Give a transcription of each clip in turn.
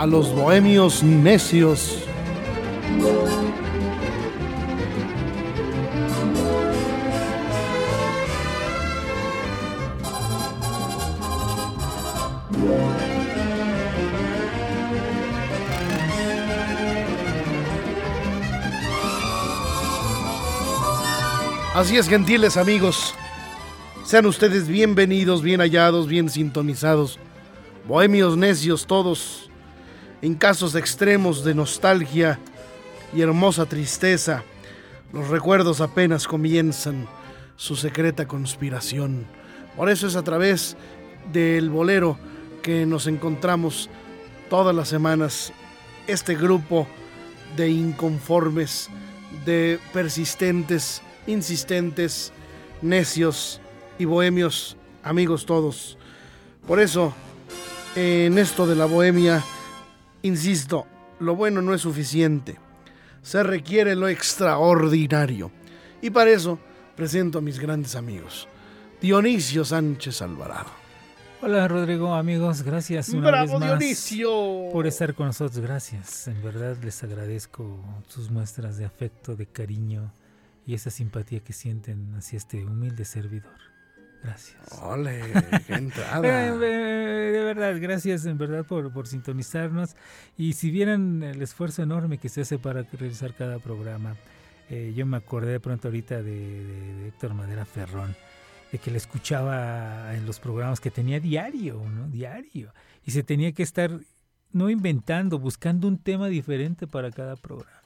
A los bohemios necios. Así es, gentiles amigos. Sean ustedes bienvenidos, bien hallados, bien sintonizados. Bohemios necios todos, en casos extremos de nostalgia y hermosa tristeza, los recuerdos apenas comienzan su secreta conspiración. Por eso es a través del bolero que nos encontramos todas las semanas este grupo de inconformes, de persistentes, insistentes, necios y bohemios, amigos todos. Por eso, en esto de la bohemia, insisto, lo bueno no es suficiente. Se requiere lo extraordinario. Y para eso presento a mis grandes amigos. Dionisio Sánchez Alvarado. Hola Rodrigo, amigos, gracias una vez más por estar con nosotros. Gracias, en verdad les agradezco sus muestras de afecto, de cariño y esa simpatía que sienten hacia este humilde servidor. Gracias. Ole, qué entrada. de verdad, gracias en verdad por, por sintonizarnos. Y si vieran el esfuerzo enorme que se hace para realizar cada programa, eh, yo me acordé de pronto ahorita de, de, de Héctor Madera Ferrón de que le escuchaba en los programas que tenía diario, ¿no? Diario. Y se tenía que estar no inventando, buscando un tema diferente para cada programa.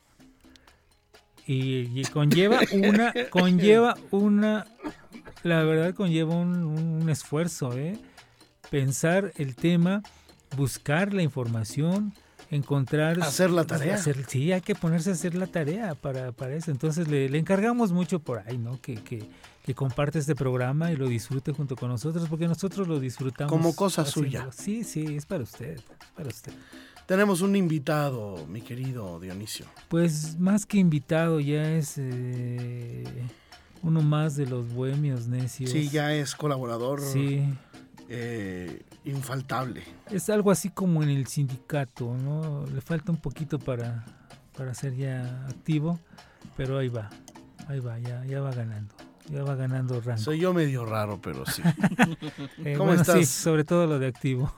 Y, y conlleva una, conlleva una, la verdad conlleva un, un esfuerzo, ¿eh? Pensar el tema, buscar la información, encontrar... Hacer la tarea. Hacer, sí, hay que ponerse a hacer la tarea para, para eso. Entonces le, le encargamos mucho por ahí, ¿no? Que, que, que, comparte este programa y lo disfrute junto con nosotros, porque nosotros lo disfrutamos. Como cosa suya. Sí, sí, es para usted, para usted. Tenemos un invitado, mi querido Dionisio. Pues más que invitado, ya es eh, uno más de los bohemios necios. Sí, ya es colaborador. Sí. Eh, infaltable. Es algo así como en el sindicato, ¿no? Le falta un poquito para, para ser ya activo, pero ahí va, ahí va, ya, ya va ganando. Ya va ganando rango. Soy yo medio raro, pero sí. eh, ¿Cómo bueno, estás? Sí, sobre todo lo de activo.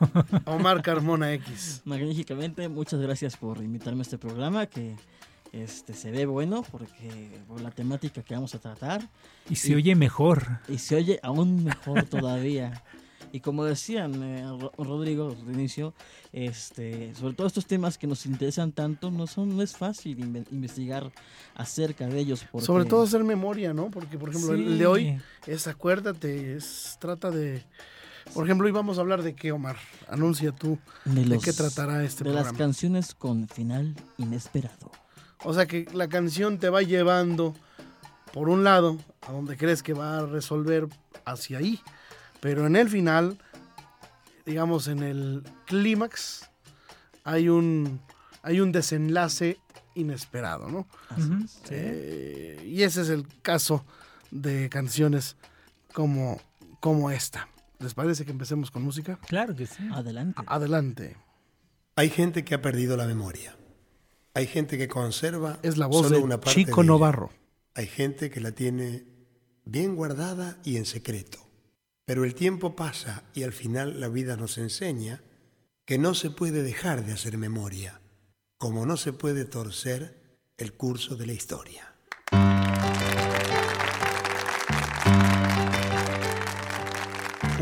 Omar Carmona X. Magníficamente, muchas gracias por invitarme a este programa que este se ve bueno porque por la temática que vamos a tratar Y se y, oye mejor. Y se oye aún mejor todavía. Y como decían eh, Rodrigo de inicio, este, sobre todo estos temas que nos interesan tanto, no son no es fácil in investigar acerca de ellos. Porque... Sobre todo hacer memoria, ¿no? Porque, por ejemplo, sí. el de hoy es, acuérdate, es, trata de... Por ejemplo, hoy vamos a hablar de qué, Omar. Anuncia tú de, los, de qué tratará este de programa. las canciones con final inesperado. O sea que la canción te va llevando, por un lado, a donde crees que va a resolver hacia ahí. Pero en el final, digamos en el clímax, hay un, hay un desenlace inesperado, ¿no? Así uh -huh. es. eh, y ese es el caso de canciones como, como esta. ¿Les parece que empecemos con música? Claro que sí. Adelante. Adelante. Hay gente que ha perdido la memoria. Hay gente que conserva es la voz solo de una parte Chico de Novarro. Hay gente que la tiene bien guardada y en secreto. Pero el tiempo pasa y al final la vida nos enseña que no se puede dejar de hacer memoria, como no se puede torcer el curso de la historia.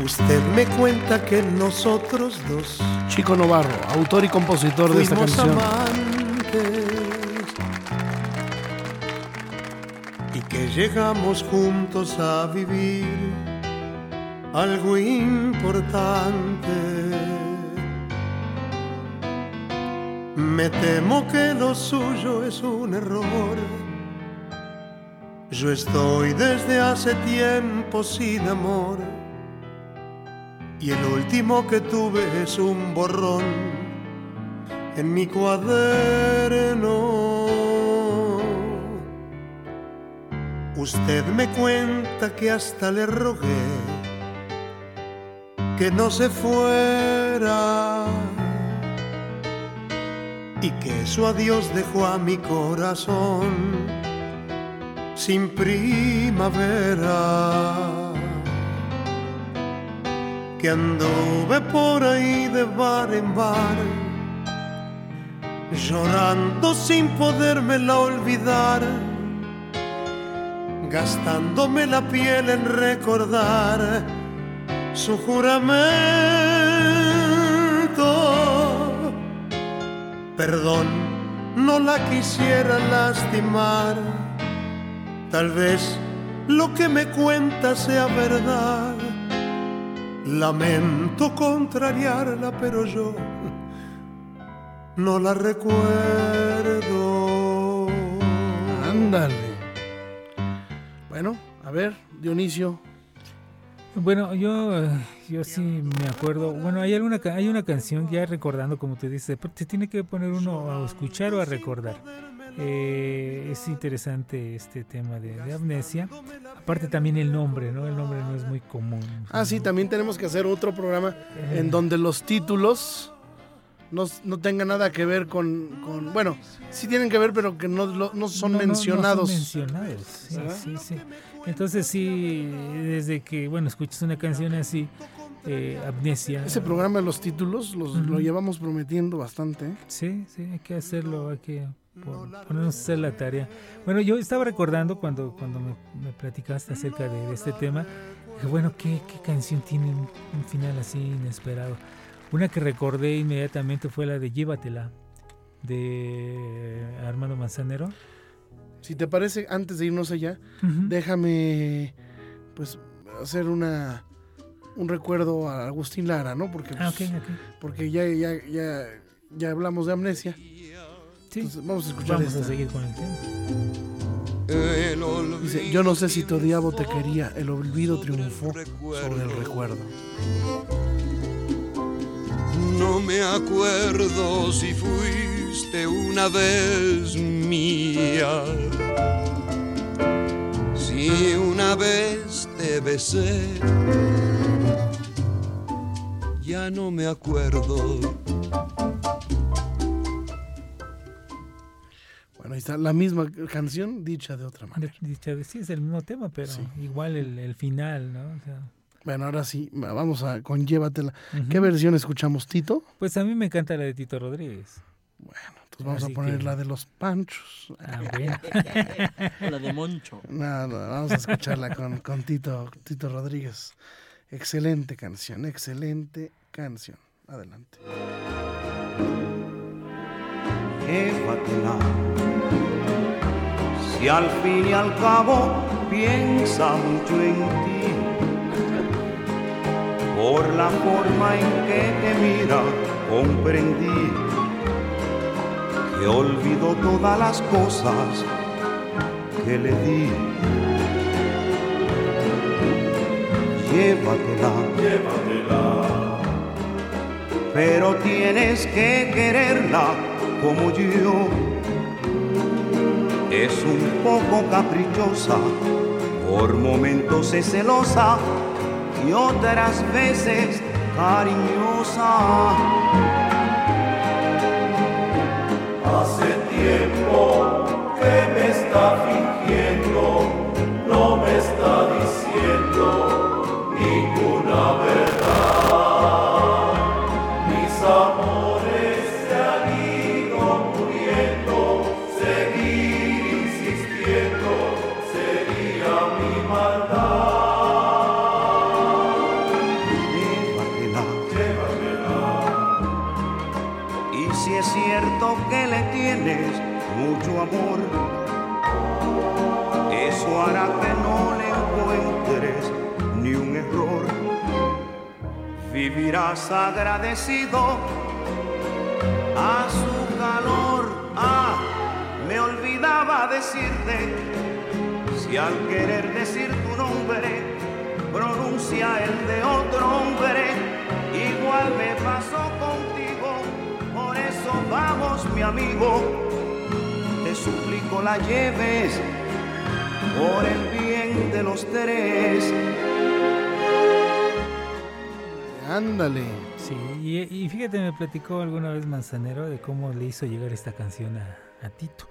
Usted me cuenta que nosotros dos, Chico Novarro, autor y compositor de esta canción, llegamos juntos a vivir algo importante. Me temo que lo suyo es un error. Yo estoy desde hace tiempo sin amor. Y el último que tuve es un borrón en mi cuaderno. Usted me cuenta que hasta le rogué que no se fuera y que su adiós dejó a mi corazón sin primavera. Que anduve por ahí de bar en bar, llorando sin podérmela olvidar gastándome la piel en recordar su juramento. Perdón, no la quisiera lastimar. Tal vez lo que me cuenta sea verdad. Lamento contrariarla, pero yo no la recuerdo. Ándale. Bueno, a ver, Dionisio. Bueno, yo, eh, yo sí me acuerdo. Bueno, hay alguna hay una canción ya recordando, como tú dices, se tiene que poner uno a escuchar o a recordar. Eh, es interesante este tema de, amnesia. Aparte también el nombre, ¿no? El nombre no es muy común. Ah, sí, también tenemos que hacer otro programa en donde los títulos no, no tengan nada que ver con, Bueno, sí tienen que ver, pero que no, no son mencionados. No, son mencionados, sí, sí, sí. Entonces sí, desde que, bueno, escuchas una canción así, eh, Amnesia. Ese programa de los títulos los, lo llevamos prometiendo bastante. ¿eh? Sí, sí, hay que hacerlo, hay que ponernos a hacer la tarea. Bueno, yo estaba recordando cuando, cuando me, platicaste acerca de, este tema, que bueno, ¿qué, ¿qué, canción tiene un final así inesperado? Una que recordé inmediatamente fue la de Llévatela, de Armando Manzanero. Si te parece, antes de irnos allá, déjame pues hacer una un recuerdo a Agustín Lara, ¿no? Porque, ah, pues, porque ya, ya, ya, ya hablamos de amnesia. Sí. vamos a escuchar Vamos a seguir con el tema. Dice, yo no sé si tu diablo te quería, el olvido triunfó sobre el recuerdo. No me acuerdo si fuiste una vez mía. Si una vez te besé. Ya no me acuerdo. Bueno, ahí está la misma canción dicha de otra manera. Dicha sí, es el mismo tema, pero igual el, el, final, ¿no? O sea, bueno, ahora sí, vamos a con Llévatela. ¿Qué versión escuchamos, Tito? Pues a mí me encanta la de Tito Rodríguez. Bueno, entonces vamos a poner la de los Panchos. Ah, la de Moncho. No, no, vamos a escucharla con, con Tito, Tito Rodríguez. Excelente canción, excelente canción. Adelante. Llévatela. Si al fin y al cabo piensa mucho en ti por la forma en que te mira, comprendí que olvidó todas las cosas que le di. Llévatela, llévatela, pero tienes que quererla como yo. Es un poco caprichosa, por momentos es celosa y otras veces cariñosa. Hace tiempo que me está fingiendo, no me está diciendo ninguna verdad. Eso hará que no le encuentres ni un error. vivirás agradecido a su calor. Ah, me olvidaba decirte, si al querer decir tu nombre pronuncia el de otro hombre, igual me pasó contigo, por eso vamos mi amigo, suplico la lleves por el bien de los tres. Ándale. Sí, y, y fíjate, me platicó alguna vez Manzanero de cómo le hizo llegar esta canción a, a Tito.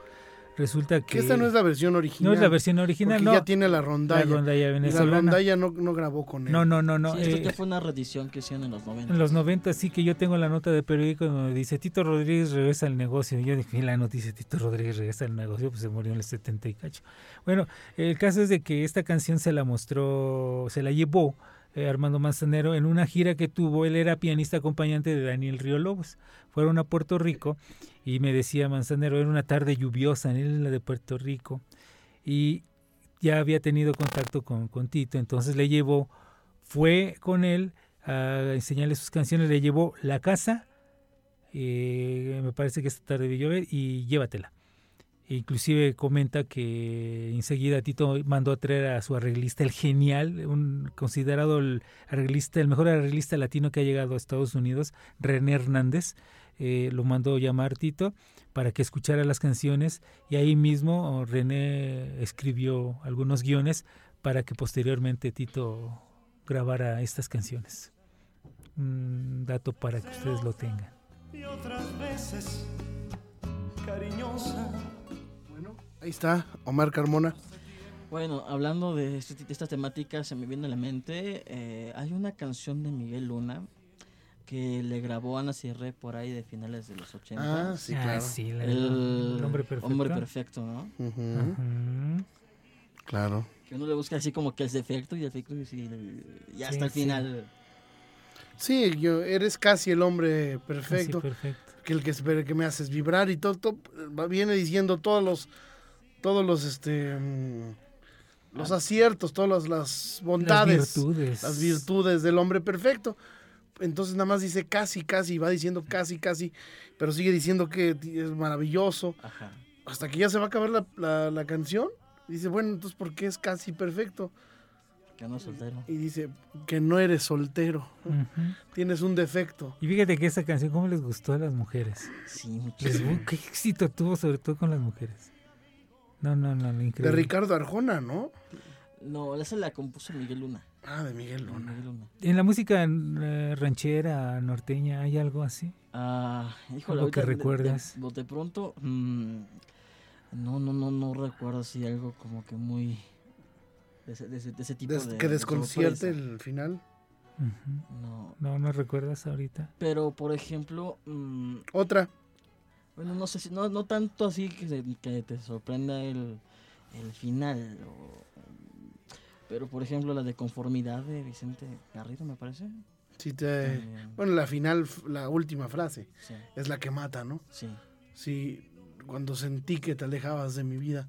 Resulta que... Que esta no es la versión original. No es la versión original, porque no. ya tiene la rondalla. La rondalla Y la venezolana. rondalla no, no grabó con él. No, no, no, no. Sí, esto eh, ya fue una reedición que hicieron en los 90. En los 90 sí que yo tengo la nota de periódico donde dice Tito Rodríguez regresa al negocio. Y yo dije, la noticia Tito Rodríguez regresa al negocio, pues se murió en el 70 y cacho. Bueno, el caso es de que esta canción se la mostró, se la llevó eh, Armando Manzanero en una gira que tuvo. Él era pianista acompañante de Daniel Río Lobos. Fueron a Puerto Rico y me decía Manzanero, era una tarde lluviosa en la de Puerto Rico. Y ya había tenido contacto con, con Tito, entonces le llevó, fue con él a enseñarle sus canciones, le llevó La Casa, eh, me parece que esta tarde vi llover, y Llévatela. Inclusive comenta que enseguida Tito mandó a traer a su arreglista, el genial, un considerado el arreglista, el mejor arreglista latino que ha llegado a Estados Unidos, René Hernández, eh, lo mandó llamar Tito para que escuchara las canciones y ahí mismo oh, René escribió algunos guiones para que posteriormente Tito grabara estas canciones. Un dato para que ustedes lo tengan. Y otras veces, cariñosa. Ahí está, Omar Carmona. Bueno, hablando de, este- de esta temática, se me viene a la mente, eh, hay una canción de Miguel Luna que le grabó Ana Sierre por ahí de finales de los 80. Ah, sí, Ah, claro. sí, la- el el hombre perfecto. Hombre perfecto, ¿no? Claro. Que uno le busca así como que el defecto y el defecto y Sí, hasta el final. Sí, yo, eres casi el hombre Casi perfecto. perfecto. que el que, que me haces vibrar y todo, todo, viene diciendo todos los todos los este mm, los aciertos, todas las, las bondades, Las virtudes. las virtudes del hombre perfecto. Entonces nada más dice casi, casi, va diciendo casi, casi, pero sigue diciendo que es maravilloso. Ajá. Hasta que ya se va a acabar la, la- la canción. Dice, bueno, entonces ¿por qué es casi perfecto? Que no es soltero. Y dice que no eres soltero, tienes un defecto. Y fíjate que esta canción, ¿cómo les gustó a las mujeres? Sí, muchísimo. ¿Qué éxito tuvo sobre todo con las mujeres? No, no, no, De increíble. Ricardo Arjona, ¿no? No, esa la compuso Miguel Luna. Ah, de Miguel Luna. Miguel Luna. En la música eh, ranchera, norteña, ¿hay algo así? Ah, híjole, Algo que de- de- recuerdas. De, de pronto, mm, no, no, no, no recuerdo así algo como que muy de ese, de ese, de ese tipo Des- de que de desconcierte el final. No, No, no recuerdas ahorita. pero por ejemplo, mm, Otra. Bueno, no sé si no, no tanto así que, se- que te sorprenda el, el final. o- pero por ejemplo, la de conformidad de Vicente Garrido, me parece. Si te... Bueno, la final, la última frase, sí, es la que mata, ¿no? sí. Si cuando sentí que te alejabas de mi vida,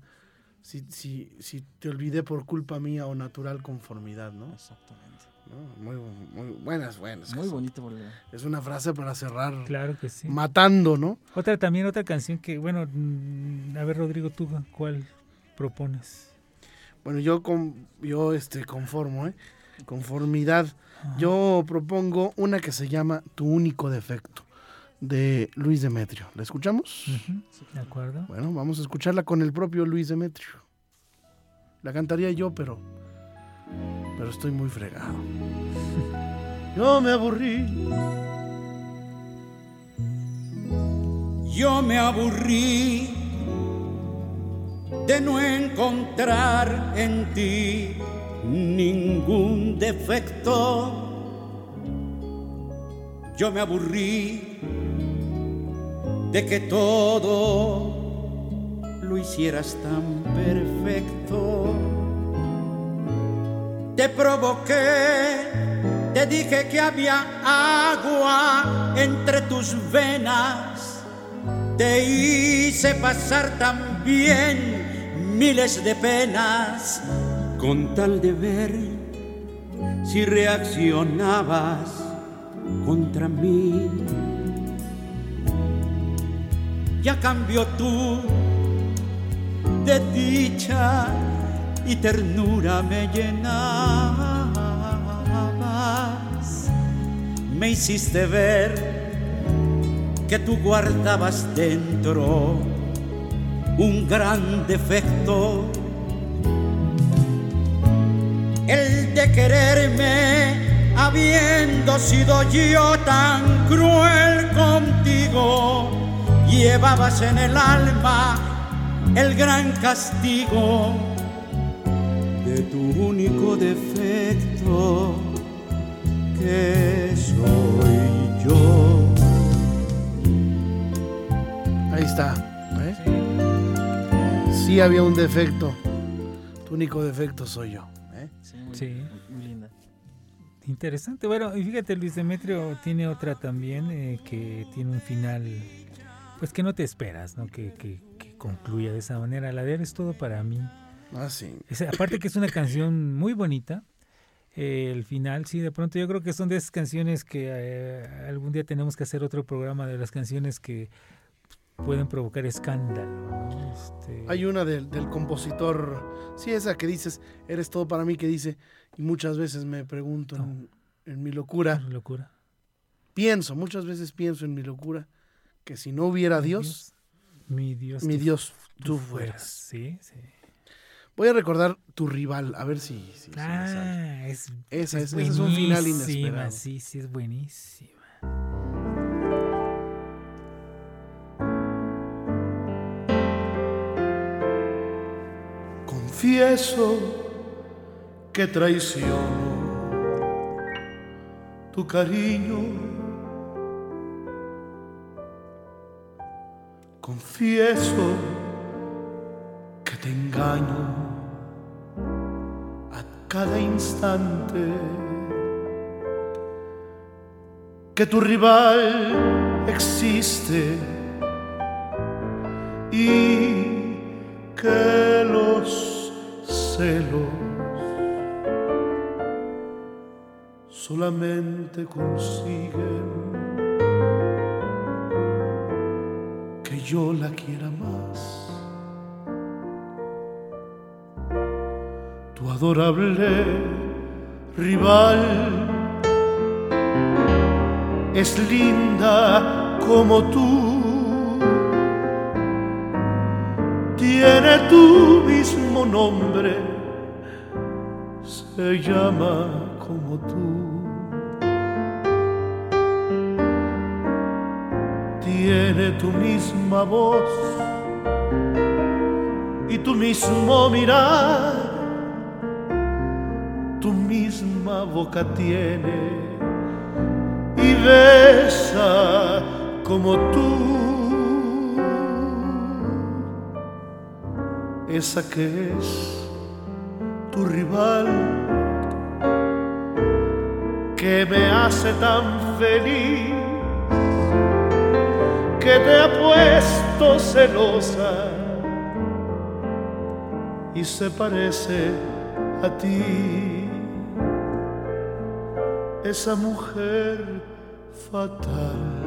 si, si, si te olvidé por culpa mía o natural conformidad, ¿no? Exactamente. ¿No? Muy, muy buenas, buenas. Muy bonito. Es una frase para cerrar Claro que sí. matando, ¿no? Otra también, otra canción que, bueno, mm, a ver, Rodrigo, ¿tú cuál propones? Bueno, yo, con, yo este, conformo, ¿eh? Conformidad. Ajá. Yo propongo una que se llama Tu único defecto, de Luis Demetrio. ¿La escuchamos? ¿De acuerdo? Bueno, vamos a escucharla con el propio Luis Demetrio. La cantaría yo, pero. Pero estoy muy fregado. Yo me aburrí. Yo me aburrí de no encontrar en ti ningún defecto. Yo me aburrí de que todo lo hicieras tan perfecto. Te provoqué, te dije que había agua entre tus venas. Te hice pasar también miles de penas con tal de ver si reaccionabas contra mí. Ya cambio tú de dicha y ternura me llenabas. Me hiciste ver que tú guardabas dentro un gran defecto. El de quererme habiendo sido yo tan cruel contigo, llevabas en el alma el gran castigo tu único defecto que soy yo. Ahí está. ¿eh? Sí había un defecto. Tu único defecto soy yo. ¿eh? Sí, muy, Sí. muy linda. Interesante. Bueno, y fíjate, Luis Demetrio tiene otra también eh, que tiene un final, pues que no te esperas, ¿no? Que, que, que concluya de esa manera. La de Eres todo para mí. Ah, sí. Es- aparte que es una canción muy bonita. eh, el final, sí, de pronto yo creo que son de esas canciones que eh, algún día tenemos que hacer otro programa de las canciones que pueden provocar escándalo. ¿no? Este, Hay una del, del compositor, sí, esa que dices, eres todo para mí, que dice, y muchas veces me pregunto en, en mi locura, locura. pienso, muchas veces pienso en mi locura, que si no hubiera Dios, mi Dios, mi Dios, tú tú fueras. fueras. Sí, sí. Voy a recordar tu rival, a ver si... si- si me sale. Ah, es, Esa es- ese es un final inesperado. Sí, sí, es buenísima. Confieso que traiciono tu cariño. Confieso que te engaño cada instante. Que tu rival existe y que los celos solamente consiguen que yo la quiera más. Adorable rival. Es linda como tú. Tiene tu mismo nombre, se llama como tú. Tiene tu misma voz y tu mismo mirar, misma boca tiene y besa como tú. esa que es tu rival, que me hace tan feliz, que te ha puesto celosa y se parece a ti, esa mujer fatal,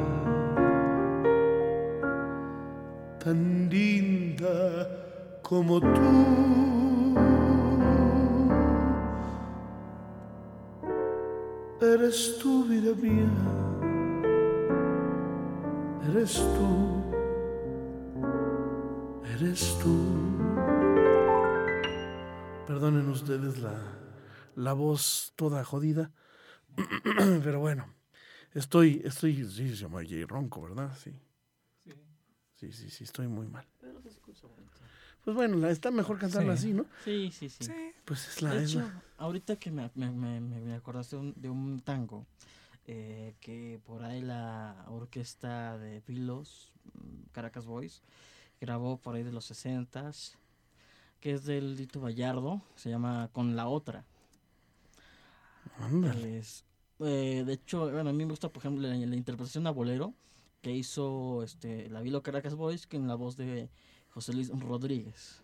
tan linda como tú. Eres tú, vida mía. Eres tú. Eres tú. Perdonen ustedes la, la voz toda jodida, pero bueno, estoy, estoy, sí, se llama Jay Ronco, ¿verdad? Sí. Sí, sí, sí, estoy muy mal. Pues bueno, la- está mejor cantarla Sí. así, ¿no? Sí, sí, sí. Pues es la... De es hecho, la- ahorita que me, me, me, me- acordaste de un, de un tango eh, que por ahí la orquesta de Pilos, mm, Caracas Boys, grabó por ahí de los 60 que es del Lito Vallardo, se llama Con la Otra. Ándale. Es, eh, de hecho, bueno, a mí me gusta, por ejemplo, la, la interpretación a bolero que hizo este, la Vilo Caracas Boys con la voz de José Luis Rodríguez.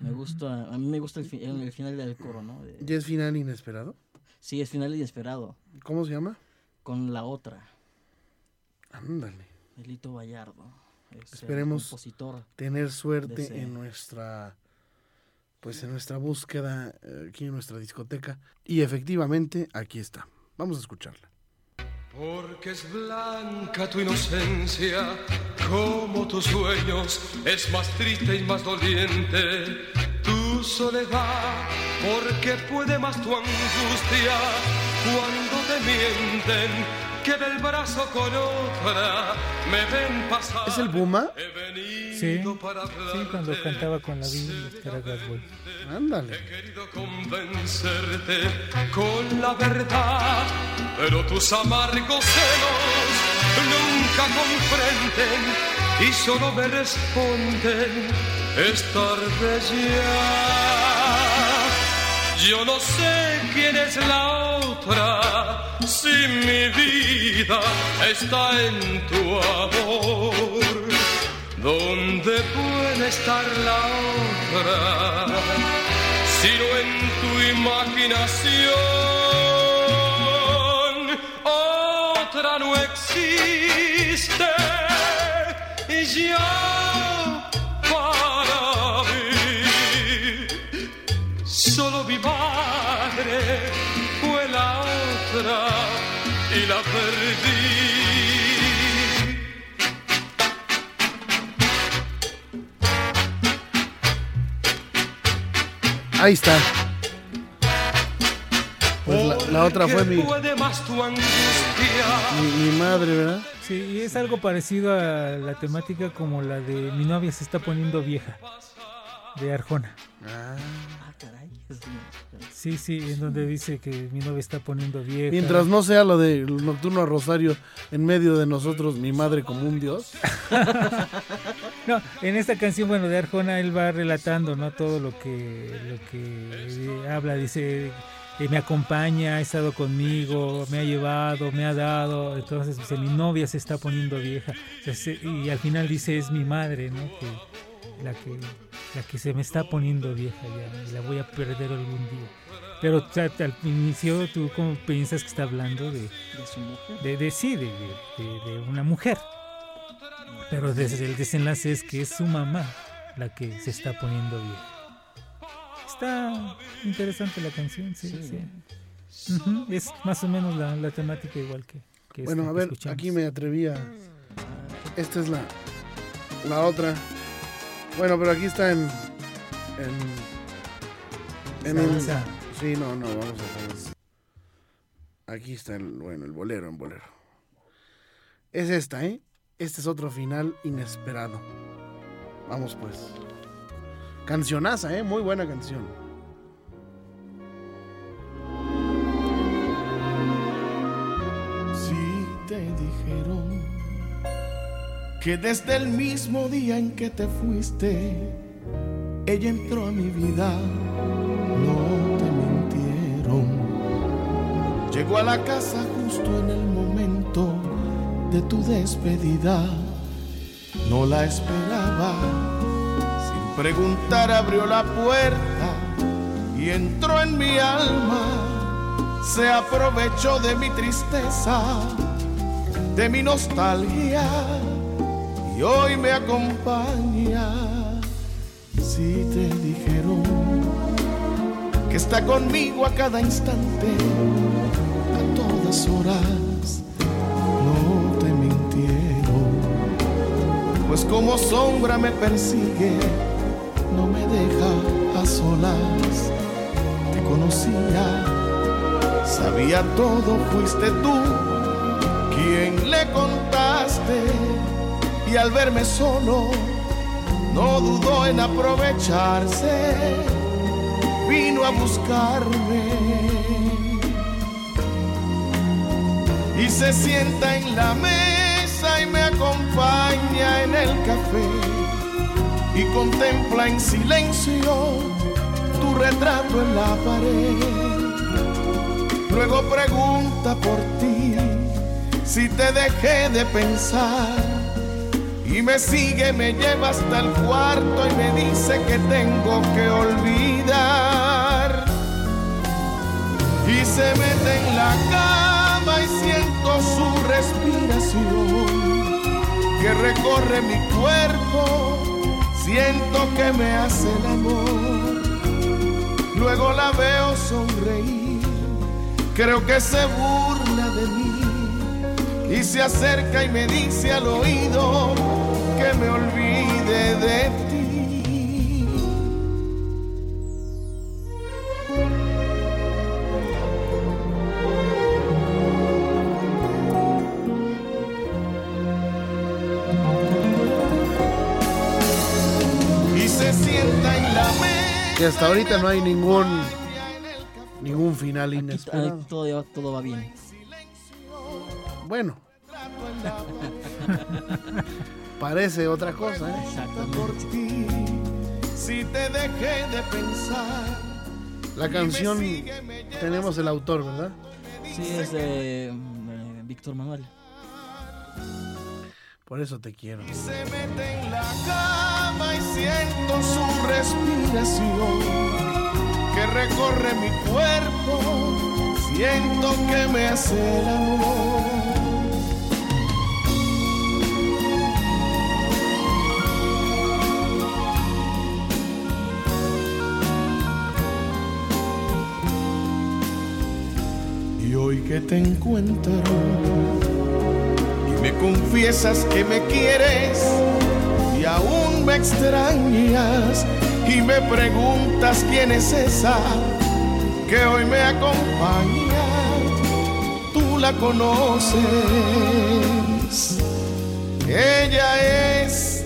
Me gusta, a mí me gusta el, fi- el- el final del coro, ¿no? De- ¿Ya es final inesperado? sí, es final inesperado. ¿Cómo se llama? con la otra. Ándale. Elito Vallardo. Esperemos tener suerte en nuestra pues en nuestra búsqueda eh, aquí en nuestra discoteca y efectivamente aquí está. Vamos a escucharla. Porque es blanca tu inocencia, como tus sueños, es más triste y más doliente tu soledad, porque puede más tu angustia cuando te mienten que del brazo con otra me ven pasar. ¿Es el Buma? Sí, sí, cuando cantaba con la Biblia. Ándale. He querido convencerte con la verdad, pero tus amargos celos nunca comprenden y solo me responden, es tarde ya. Yo no sé quién es la otra, si mi vida está en tu amor. ¿Dónde puede estar la otra? Sino en tu imaginación. Otra no existe. Y ya para mí. Solo mi madre fue la otra y la perdí. Ahí está. Pues la, otra fue mi, mi, madre, ¿verdad? Sí, y es algo parecido a la temática como la de Mi novia se está poniendo vieja, de Arjona. Ah. Sí, sí, en donde dice que mi novia está poniendo vieja. Mientras no sea lo de Nocturno a Rosario en medio de nosotros, mi madre como un dios. no, en esta canción, bueno, de Arjona, él va relatando, ¿no? Todo lo que, lo que habla, dice, eh, me acompaña, ha estado conmigo, me ha llevado, me ha dado, entonces dice, mi novia se está poniendo vieja. y al final dice, es mi madre, ¿no? Que, la que la que se me está poniendo vieja ya y la voy a perder algún día. Pero al inicio, ¿tú cómo piensas que está hablando de, de su mujer? De, de sí, de, de, una mujer. Pero desde el desenlace es que es su mamá la que se está poniendo vieja. Está interesante la canción, sí, sí. Es más o menos la, la temática igual que, que Bueno, a ver, aquí me atreví a... Esta es la, la otra. Bueno, pero aquí está en. En. En el. Sí, no, no, vamos a ver. Aquí está el. Bueno, el bolero, en bolero. Es esta, ¿eh? Este es otro final inesperado. Vamos pues. Cancionaza, ¿eh? Muy buena canción. Si te dijeron que desde el mismo día en que te fuiste, ella entró a mi vida, no te mintieron. Llegó a la casa justo en el momento de tu despedida, no la esperaba. Sin preguntar abrió la puerta y entró en mi alma, se aprovechó de mi tristeza, de mi nostalgia hoy me acompaña. Si te dijeron que está conmigo a cada instante, a todas horas, no te mintieron, pues como sombra me persigue, no me deja a solas. Te conocía, sabía todo, fuiste tú quien le contaste y al verme solo no dudó en aprovecharse, vino a buscarme. Y se sienta en la mesa y me acompaña en el café. Y contempla en silencio tu retrato en la pared. Luego pregunta por ti si te dejé de pensar y me sigue, me lleva hasta el cuarto y me dice que tengo que olvidar. Y se mete en la cama y siento su respiración que recorre mi cuerpo, siento que me hace el amor. Luego la veo sonreír, creo que se burla de mí y se acerca y me dice al oído que me olvide de ti. Y se sienta en la mesa. Que hasta ahorita no hay ningún ningún final Ahí inesperado. todo, todo va bien. Bueno. Parece otra cosa, ¿eh? ti. Si te dejé de pensar. La canción tenemos el autor, ¿verdad? Sí, es de eh, Víctor Manuel. Por eso te quiero. Se mete en la cama y siento su respiración que recorre mi cuerpo. Siento que me hace el amor. Que te encuentro y me confiesas que me quieres y aún me extrañas y me preguntas quién es esa que hoy me acompaña. Tú la conoces. Ella es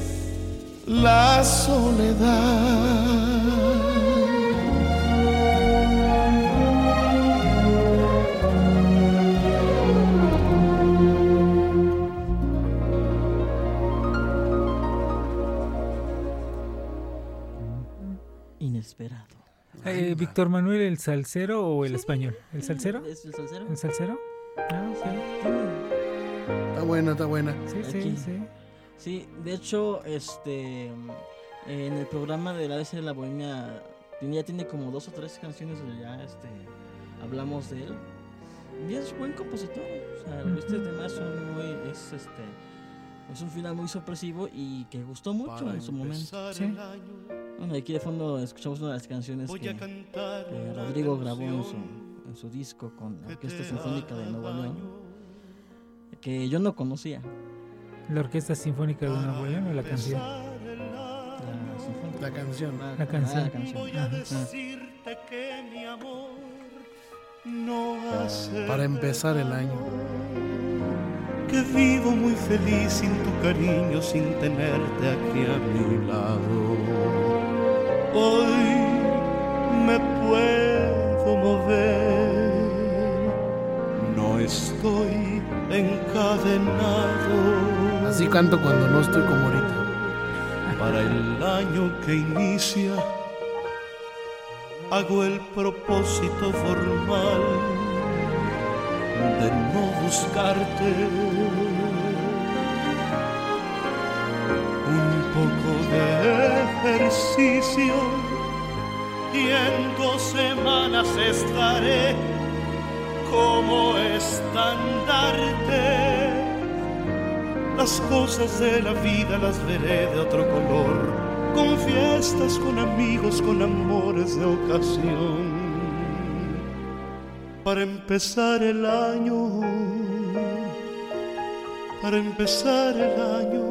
la soledad. Inesperado. Eh, Víctor Manuel, ¿el salsero o el español? ¿El salsero? ¿Es el salsero? ¿El salsero? Ah, sí. Está buena, está buena. Sí, sí, Aquí. sí. Sí, de hecho, este en el programa de la ABC de la Bohemia ya tiene como dos o tres canciones donde ya este hablamos de él. Y es buen compositor. O sea, este tema es un muy es este es un final muy sorpresivo y que gustó mucho en su momento. Sí. Bueno, aquí de fondo escuchamos una de las canciones que, que Rodrigo grabó en su, en su disco con la Orquesta Sinfónica de Nuevo León, que yo no conocía. ¿La Orquesta Sinfónica de Nuevo León o la canción? La, sinfónica. La canción. Ah, La canción. la canción. Ajá. decirte que mi amor no hace Para empezar el año. que vivo muy feliz sin tu cariño, sin tenerte aquí a mi lado. Hoy me puedo mover, no estoy encadenado. Así canto cuando no estoy como ahorita. Para el año que inicia, hago el propósito formal de no buscarte. Y en dos semanas estaré como estandarte. Las cosas de la vida las veré de otro color, con fiestas, con amigos, con amores de ocasión. Para empezar el año, para empezar el año,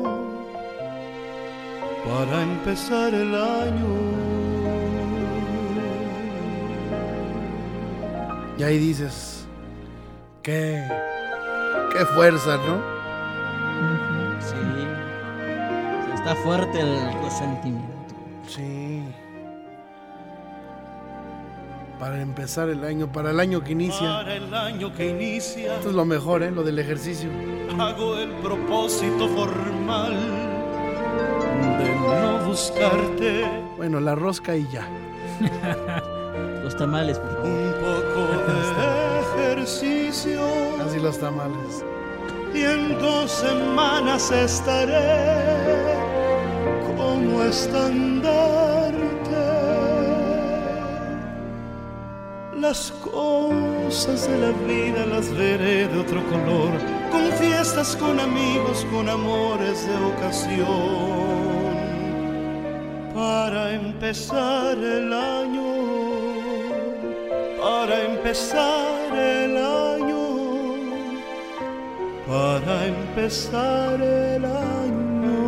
para empezar el año. Y ahí dices, qué, qué fuerza, ¿no? Sí. Está fuerte el resentimiento. Sí. Para empezar el año, para el año que inicia. Para el año que inicia, Esto es lo mejor, ¿eh? Lo del ejercicio. hago el propósito formal de no buscarte. Bueno, la rosca y ya. Los tamales, por favor. Un poco de ejercicio Así los tamales. y en dos semanas estaré como estandarte. Las cosas de la vida las veré de de otro color, con fiestas, con amigos, con amores de ocasión. Para empezar el año, para empezar el año, para empezar el año,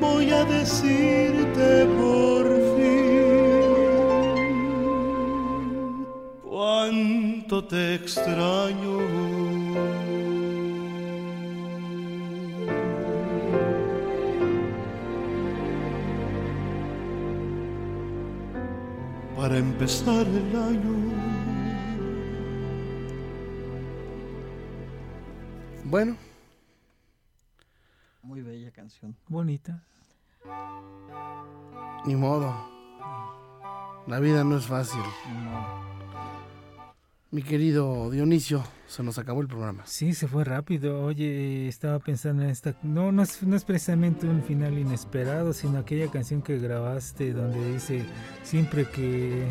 voy a decirte por fin cuánto te extraño. Para empezar el año. Bueno, Muy bella canción. Bonita. ni modo. La vida no es fácil. No. Mi querido Dionisio, se nos acabó el programa. Sí, se fue rápido. Oye, estaba pensando en esta. No, no es, no es precisamente un final inesperado, sino aquella canción que grabaste donde dice: Siempre que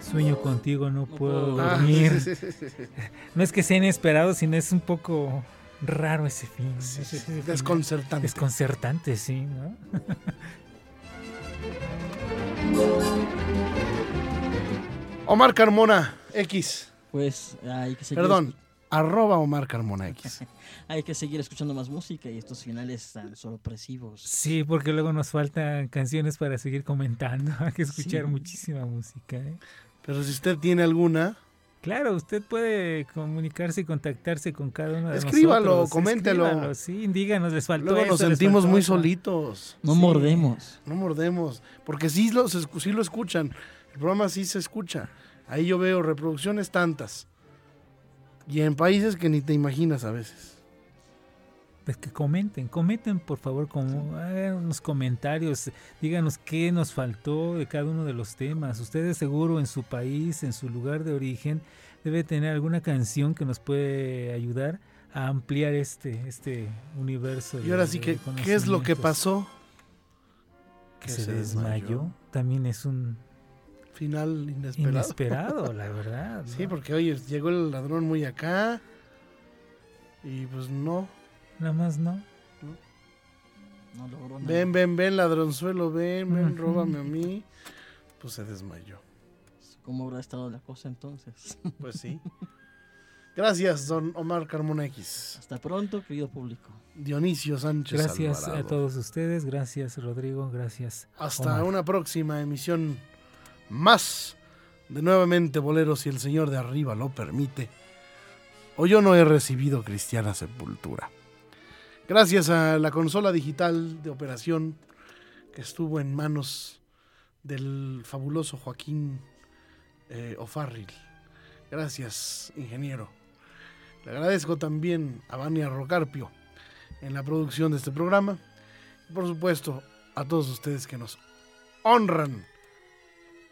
sueño contigo no puedo Ah, dormir. sí, sí, sí, sí. No es que sea inesperado, sino es un poco raro ese fin. Sí, ese- final. desconcertante. Desconcertante, sí, ¿no? Omar Carmona X. Pues hay que seguir Perdón, arroba Omar Carmona X. Hay que seguir escuchando más música y estos finales tan sorpresivos. Sí, porque luego nos faltan canciones para seguir comentando. Hay que escuchar Sí. muchísima música. ¿eh? Pero si usted tiene alguna, Claro, usted puede comunicarse y contactarse con cada uno de Escríbalo, nosotros. coméntelo. Escríbalo, sí, díganos, les faltó luego nos esto, sentimos muy otro. solitos. No Sí. mordemos. No mordemos. Porque sí lo, sí lo escuchan. El programa sí se escucha. Ahí yo veo reproducciones tantas. Y en países que ni te imaginas a veces. Pues que comenten, comenten por favor, como, hagan unos comentarios, díganos qué nos faltó de cada uno de los temas. Ustedes seguro en su país, en su lugar de origen, debe tener alguna canción que nos puede ayudar a ampliar este, este universo. Y ahora de- sí que, ¿qué es lo que pasó? Que se desmayó. También es un Final inesperado. inesperado, la verdad. Sí, porque oye, llegó el ladrón muy acá. Y pues no. Nada más no. No logró nada. Ven, ven, ven, ladronzuelo, ven, ven, Ujú. róbame a mí. Pues se desmayó. ¿Cómo habrá estado la cosa entonces? Pues sí. Gracias, don Omar Carmona X. Hasta pronto, querido público. Dionisio Sánchez Gracias a todos ustedes, gracias Rodrigo, gracias. Hasta Omar. una próxima emisión más de nuevamente Boleros si el Señor de arriba lo permite. O yo no he recibido cristiana sepultura. Gracias a la consola digital de operación que estuvo en manos del fabuloso Joaquín eh. Gracias, ingeniero. Le agradezco también a Vania Rocarpio en la producción de este programa. Y por supuesto, a todos ustedes que nos honran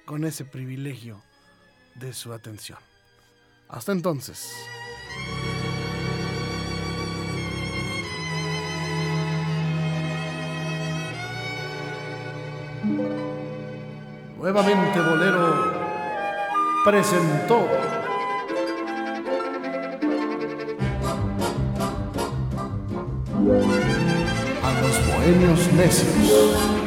con ese privilegio de su atención. Hasta entonces. Nuevamente Bolero presentó a los bohemios necios.